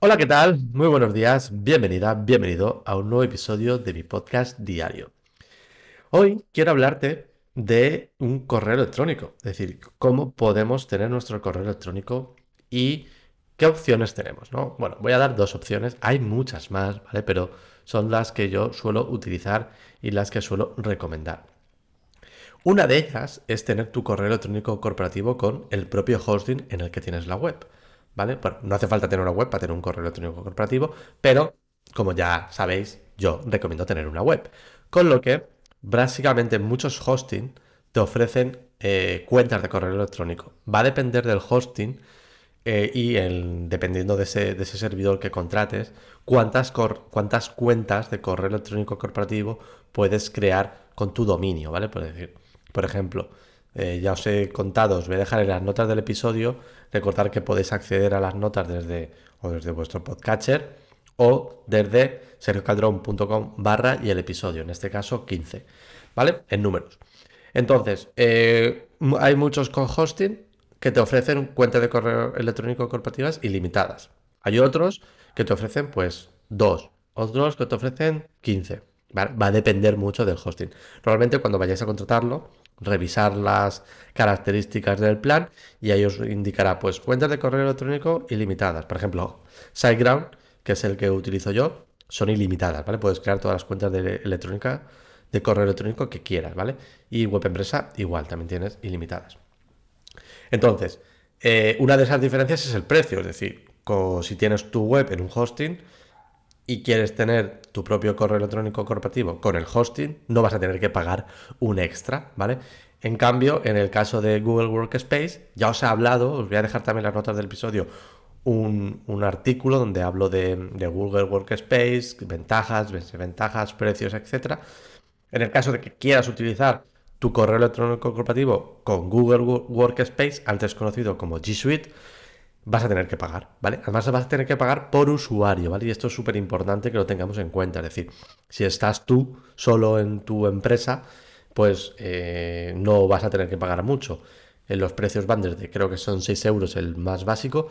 Hola, ¿qué tal? Muy buenos días, bienvenida, bienvenido a un nuevo episodio de mi podcast diario. Hoy quiero hablarte de un correo electrónico, es decir, cómo podemos tener nuestro correo electrónico y qué opciones tenemos, ¿no? Bueno, voy a dar dos opciones, hay muchas más, ¿vale? Pero son las que yo suelo utilizar y las que suelo recomendar. Una de ellas es tener tu correo electrónico corporativo con el propio hosting en el que tienes la web. ¿Vale? Bueno, no hace falta tener una web para tener un correo electrónico corporativo, pero como ya sabéis, yo recomiendo tener una web. Con lo que, básicamente, muchos hosting te ofrecen eh, cuentas de correo electrónico. Va a depender del hosting eh, y dependiendo de ese, servidor que contrates, cuántas, cuántas cuentas de correo electrónico corporativo puedes crear con tu dominio, ¿vale? Por decir, por ejemplo, eh, ya os he contado, os voy a dejar en las notas del episodio. Recordar que podéis acceder a las notas desde o desde vuestro podcatcher o desde sergiocaldron.com barra y el episodio, en este caso 15, ¿vale? En números. Entonces, eh, hay muchos con hosting que te ofrecen cuentas de correo electrónico corporativas ilimitadas. Hay otros que te ofrecen pues dos, otros que te ofrecen 15. Va a depender mucho del hosting. Normalmente cuando vayáis a contratarlo, revisar las características del plan y ahí os indicará pues cuentas de correo electrónico ilimitadas. Por ejemplo, SiteGround, que es el que utilizo yo, son ilimitadas, ¿vale? Puedes crear todas las cuentas de electrónica de correo electrónico que quieras, ¿vale? Y web empresa igual, también tienes ilimitadas. Entonces, eh, una de esas diferencias es el precio, es decir, si tienes tu web en un hosting, y quieres tener tu propio correo electrónico corporativo con el hosting, no vas a tener que pagar un extra, ¿vale? En cambio, en el caso de Google Workspace, ya os he hablado, os voy a dejar también las notas del episodio, un, artículo donde hablo de, Google Workspace, ventajas, ventajas, precios, etc. En el caso de que quieras utilizar tu correo electrónico corporativo con Google Workspace, antes conocido como G Suite, vas a tener que pagar, ¿vale? Además vas a tener que pagar por usuario, ¿vale? Y esto es súper importante que lo tengamos en cuenta. Es decir, si estás tú solo en tu empresa, pues eh, no vas a tener que pagar mucho. En los precios van desde, creo que son 6 euros el más básico,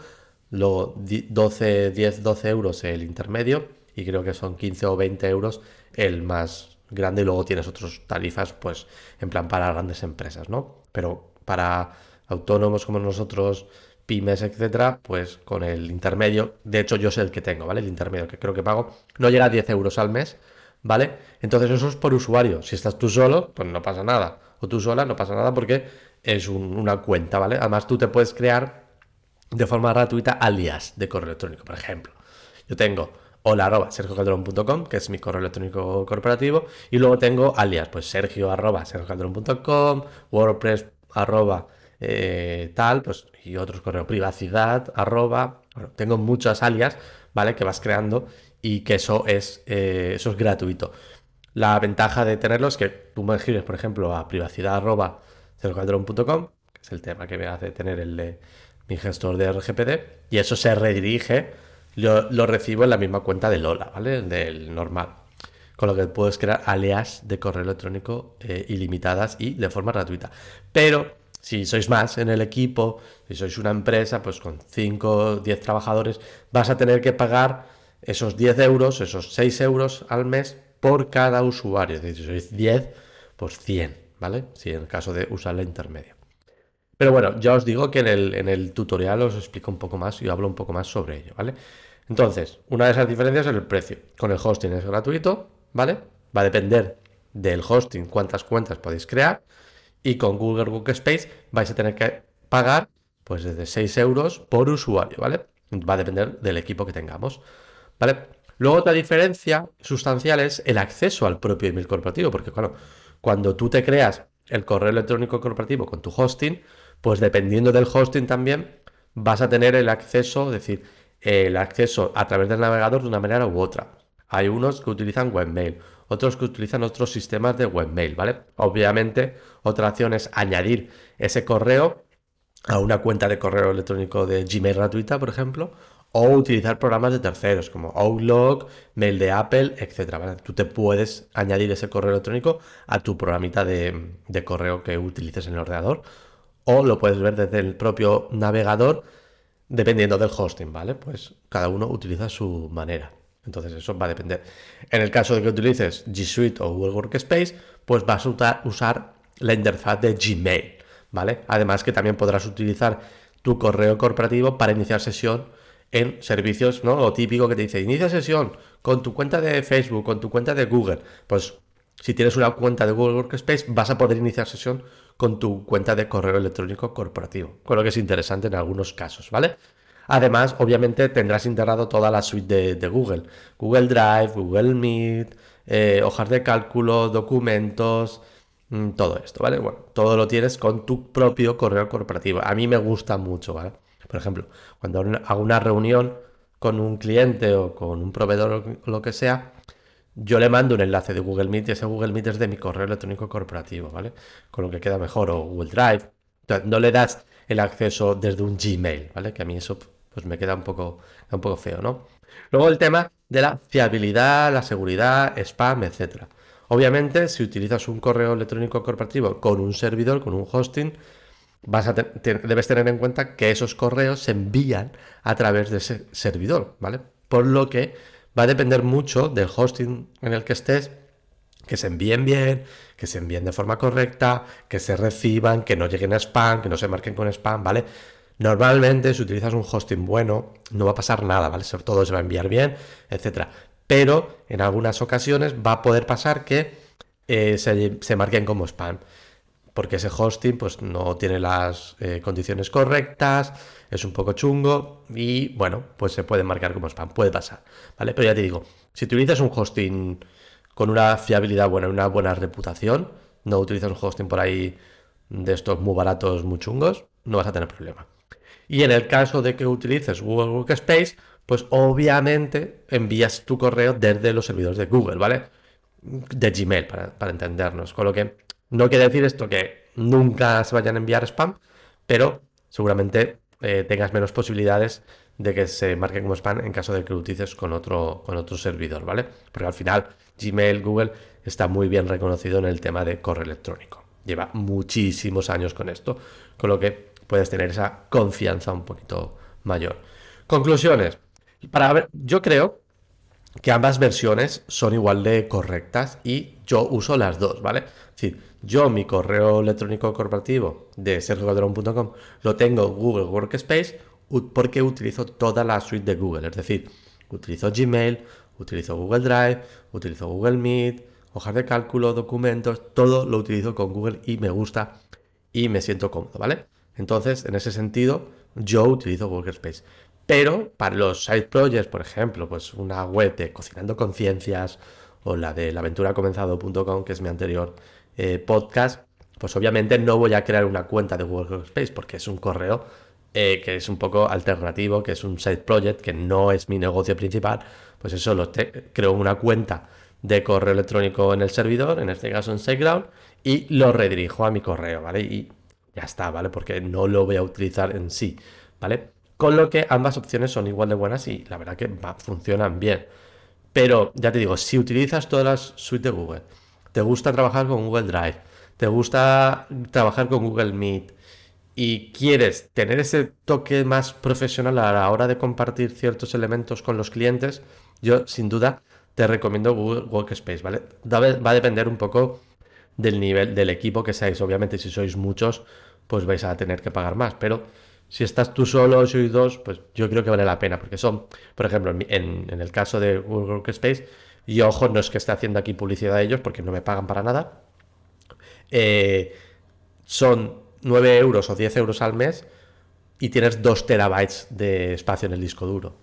luego 12, 10, 12 euros el intermedio y creo que son 15 o 20 euros el más grande y luego tienes otras tarifas, pues en plan para grandes empresas, ¿no? Pero para autónomos como nosotros, pymes, etcétera, pues con el intermedio, de hecho yo sé el que tengo, ¿vale? El intermedio que creo que pago, no llega a 10 euros al mes, ¿vale? Entonces eso es por usuario. Si estás tú solo, pues no pasa nada. O tú sola, no pasa nada porque es una cuenta, ¿vale? Además tú te puedes crear de forma gratuita alias de correo electrónico, por ejemplo. Yo tengo hola arroba que es mi correo electrónico corporativo, y luego tengo alias, pues sergio arroba sergiocalderón.com, wordpress arroba eh, tal, pues, y otros correos, privacidad, arroba, bueno, tengo muchas alias, ¿vale? Que vas creando y que eso es, eh, eso es gratuito. La ventaja de tenerlo es que tú me escribes, por ejemplo, a privacidad arroba que es el tema que me hace tener el de mi gestor de RGPD, y eso se redirige, lo, lo recibo en la misma cuenta de Lola, ¿vale? Del normal. Con lo que puedes crear alias de correo electrónico eh, ilimitadas y de forma gratuita. Pero si sois más en el equipo, si sois una empresa, pues con 5 o 10 trabajadores, vas a tener que pagar esos 10 euros, esos 6 euros al mes por cada usuario. Si sois 10, pues 100, ¿vale? Si en el caso de usar la intermedia. Pero bueno, ya os digo que en el, en el tutorial os explico un poco más y hablo un poco más sobre ello, ¿vale? Entonces, una de esas diferencias es el precio. Con el hosting es gratuito, ¿vale? Va a depender del hosting cuántas cuentas podéis crear y con Google Workspace vais a tener que pagar pues desde 6 euros por usuario, ¿vale? Va a depender del equipo que tengamos, ¿vale? Luego otra diferencia sustancial es el acceso al propio email corporativo, porque claro, cuando tú te creas el correo electrónico corporativo con tu hosting, pues dependiendo del hosting también vas a tener el acceso, es decir, el acceso a través del navegador de una manera u otra. Hay unos que utilizan webmail, otros que utilizan otros sistemas de webmail, ¿vale? Obviamente, otra opción es añadir ese correo a una cuenta de correo electrónico de Gmail gratuita, por ejemplo, o utilizar programas de terceros como Outlook, Mail de Apple, etc. Tú te puedes añadir ese correo electrónico a tu programita de, de correo que utilices en el ordenador, o lo puedes ver desde el propio navegador dependiendo del hosting, ¿vale? Pues cada uno utiliza su manera. Entonces eso va a depender. En el caso de que utilices G Suite o Google Workspace, pues vas a usar la interfaz de Gmail, ¿vale? Además que también podrás utilizar tu correo corporativo para iniciar sesión en servicios, ¿no? Lo típico que te dice, inicia sesión con tu cuenta de Facebook, con tu cuenta de Google. Pues si tienes una cuenta de Google Workspace, vas a poder iniciar sesión con tu cuenta de correo electrónico corporativo, con lo que es interesante en algunos casos, ¿vale? Además, obviamente tendrás integrado toda la suite de, Google, Google Drive, Google Meet, eh, hojas de cálculo, documentos, mm, todo esto, ¿vale? Bueno, todo lo tienes con tu propio correo corporativo. A mí me gusta mucho, ¿vale? Por ejemplo, cuando hago una reunión con un cliente o con un proveedor o lo que sea, yo le mando un enlace de Google Meet y ese Google Meet es de mi correo electrónico corporativo, ¿vale? Con lo que queda mejor, o Google Drive. no le das el acceso desde un Gmail, ¿vale? Que a mí eso pues me queda un poco, un poco feo, ¿no? Luego el tema de la fiabilidad, la seguridad, spam, etc. Obviamente, si utilizas un correo electrónico corporativo con un servidor, con un hosting, vas a debes tener en cuenta que esos correos se envían a través de ese servidor, ¿vale? Por lo que va a depender mucho del hosting en el que estés, que se envíen bien, que se envíen de forma correcta, que se reciban, que no lleguen a spam, que no se marquen con spam, ¿vale? Normalmente, si utilizas un hosting bueno, no va a pasar nada, ¿vale? Todo se va a enviar bien, etcétera. Pero en algunas ocasiones va a poder pasar que eh, se, marquen como spam porque ese hosting pues no tiene las eh, condiciones correctas, es un poco chungo y bueno, pues se puede marcar como spam, puede pasar, ¿vale? Pero ya te digo, si utilizas un hosting con una fiabilidad buena, una buena reputación, no utilizas un hosting por ahí de estos muy baratos, muy chungos, no vas a tener problema. Y en el caso de que utilices Google Workspace, pues obviamente envías tu correo desde los servidores de Google, ¿vale? De Gmail, para, para entendernos. Con lo que no quiere decir esto que nunca se vayan a enviar spam, pero seguramente eh, tengas menos posibilidades de que se marque como spam en caso de que lo utilices con otro, con otro servidor, ¿vale? Porque al final Gmail, Google está muy bien reconocido en el tema de correo electrónico. Lleva muchísimos años con esto, con lo que puedes tener esa confianza un poquito mayor. Conclusiones. Para ver, yo creo que ambas versiones son igual de correctas y yo uso las dos, ¿vale? Es decir, yo mi correo electrónico corporativo de sergiocalderón.com lo tengo Google Workspace porque utilizo toda la suite de Google, es decir, utilizo Gmail, utilizo Google Drive, utilizo Google Meet, hojas de cálculo, documentos, todo lo utilizo con Google y me gusta y me siento cómodo, ¿vale? Entonces, en ese sentido, yo utilizo Workspace. Pero para los side projects, por ejemplo, pues una web de Cocinando Conciencias o la de laventuracomenzado.com, que es mi anterior eh, podcast, pues obviamente no voy a crear una cuenta de Workspace porque es un correo eh, que es un poco alternativo, que es un side project, que no es mi negocio principal. Pues eso, lo creo una cuenta de correo electrónico en el servidor, en este caso en SiteGround, y lo redirijo a mi correo, ¿vale? Y ya está, ¿vale? Porque no lo voy a utilizar en sí, ¿vale? Con lo que ambas opciones son igual de buenas y la verdad que funcionan bien. Pero ya te digo, si utilizas todas las suites de Google, te gusta trabajar con Google Drive, te gusta trabajar con Google Meet y quieres tener ese toque más profesional a la hora de compartir ciertos elementos con los clientes, yo sin duda te recomiendo Google Workspace, ¿vale? Va a depender un poco del nivel del equipo que seáis. Obviamente, si sois muchos, pues vais a tener que pagar más, pero si estás tú solo sois dos, pues yo creo que vale la pena, porque son, por ejemplo, en, el caso de Google Workspace, y ojo, no es que esté haciendo aquí publicidad a ellos, porque no me pagan para nada, eh, son 9 euros o 10 euros al mes y tienes 2 terabytes de espacio en el disco duro,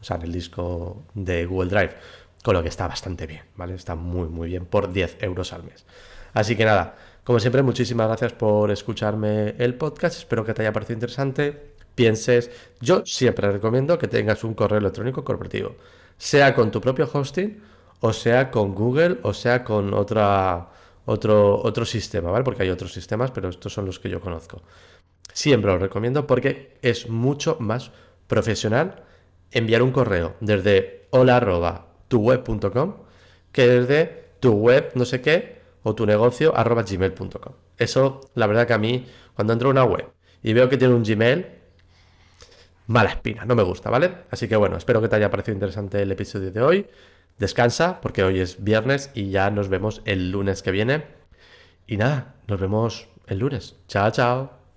o sea, en el disco de Google Drive, con lo que está bastante bien, ¿vale? Está muy, muy bien por 10 euros al mes. Así que nada, como siempre, muchísimas gracias por escucharme el podcast. Espero que te haya parecido interesante. Pienses, yo siempre recomiendo que tengas un correo electrónico corporativo, sea con tu propio hosting, o sea con Google, o sea con otra, otro, otro sistema, ¿vale? Porque hay otros sistemas, pero estos son los que yo conozco. Siempre lo recomiendo porque es mucho más profesional enviar un correo desde hola tuweb.com que desde tu web no sé qué o tu negocio arroba gmail.com. Eso, la verdad que a mí, cuando entro a una web y veo que tiene un Gmail, mala espina, no me gusta, ¿vale? Así que bueno, espero que te haya parecido interesante el episodio de hoy. Descansa, porque hoy es viernes y ya nos vemos el lunes que viene. Y nada, nos vemos el lunes. Chao, chao.